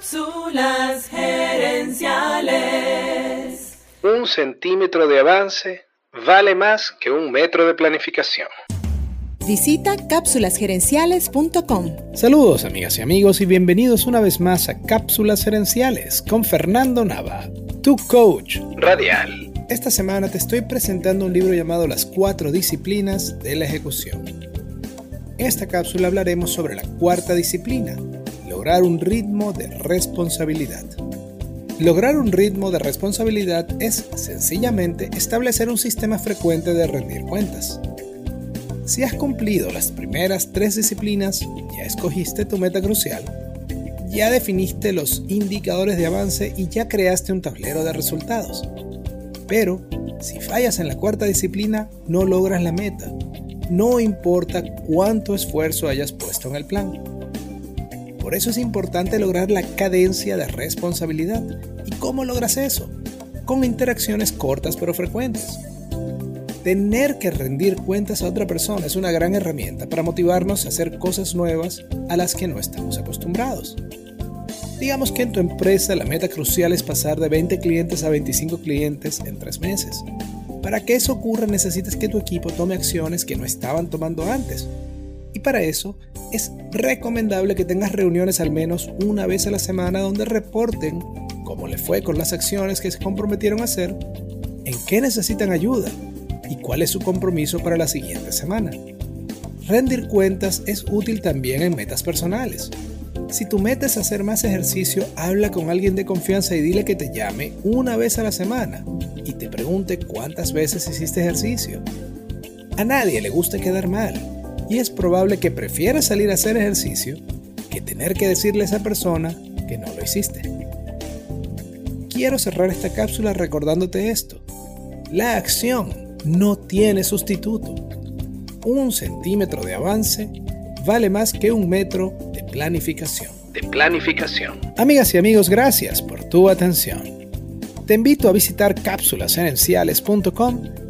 Cápsulas gerenciales. Un centímetro de avance vale más que un metro de planificación. Visita cápsulasgerenciales.com. Saludos amigas y amigos y bienvenidos una vez más a Cápsulas Gerenciales con Fernando Nava, tu coach radial. Esta semana te estoy presentando un libro llamado Las cuatro disciplinas de la ejecución. En esta cápsula hablaremos sobre la cuarta disciplina, lograr un ritmo de responsabilidad. Lograr un ritmo de responsabilidad es sencillamente establecer un sistema frecuente de rendir cuentas. Si has cumplido las primeras tres disciplinas, ya escogiste tu meta crucial, ya definiste los indicadores de avance y ya creaste un tablero de resultados. Pero, si fallas en la cuarta disciplina, no logras la meta, no importa cuánto esfuerzo hayas puesto en el plan. Por eso es importante lograr la cadencia de responsabilidad. ¿Y cómo logras eso? Con interacciones cortas pero frecuentes. Tener que rendir cuentas a otra persona es una gran herramienta para motivarnos a hacer cosas nuevas a las que no estamos acostumbrados. Digamos que en tu empresa la meta crucial es pasar de 20 clientes a 25 clientes en 3 meses. Para que eso ocurra necesitas que tu equipo tome acciones que no estaban tomando antes y para eso es recomendable que tengas reuniones al menos una vez a la semana donde reporten cómo le fue con las acciones que se comprometieron a hacer, en qué necesitan ayuda y cuál es su compromiso para la siguiente semana. Rendir cuentas es útil también en metas personales. Si tu meta es hacer más ejercicio, habla con alguien de confianza y dile que te llame una vez a la semana y te pregunte cuántas veces hiciste ejercicio. A nadie le gusta quedar mal y es probable que prefieras salir a hacer ejercicio que tener que decirle a esa persona que no lo hiciste. Quiero cerrar esta cápsula recordándote esto. La acción no tiene sustituto. Un centímetro de avance vale más que un metro de planificación. De planificación. Amigas y amigos, gracias por tu atención. Te invito a visitar cápsulasenenciales.com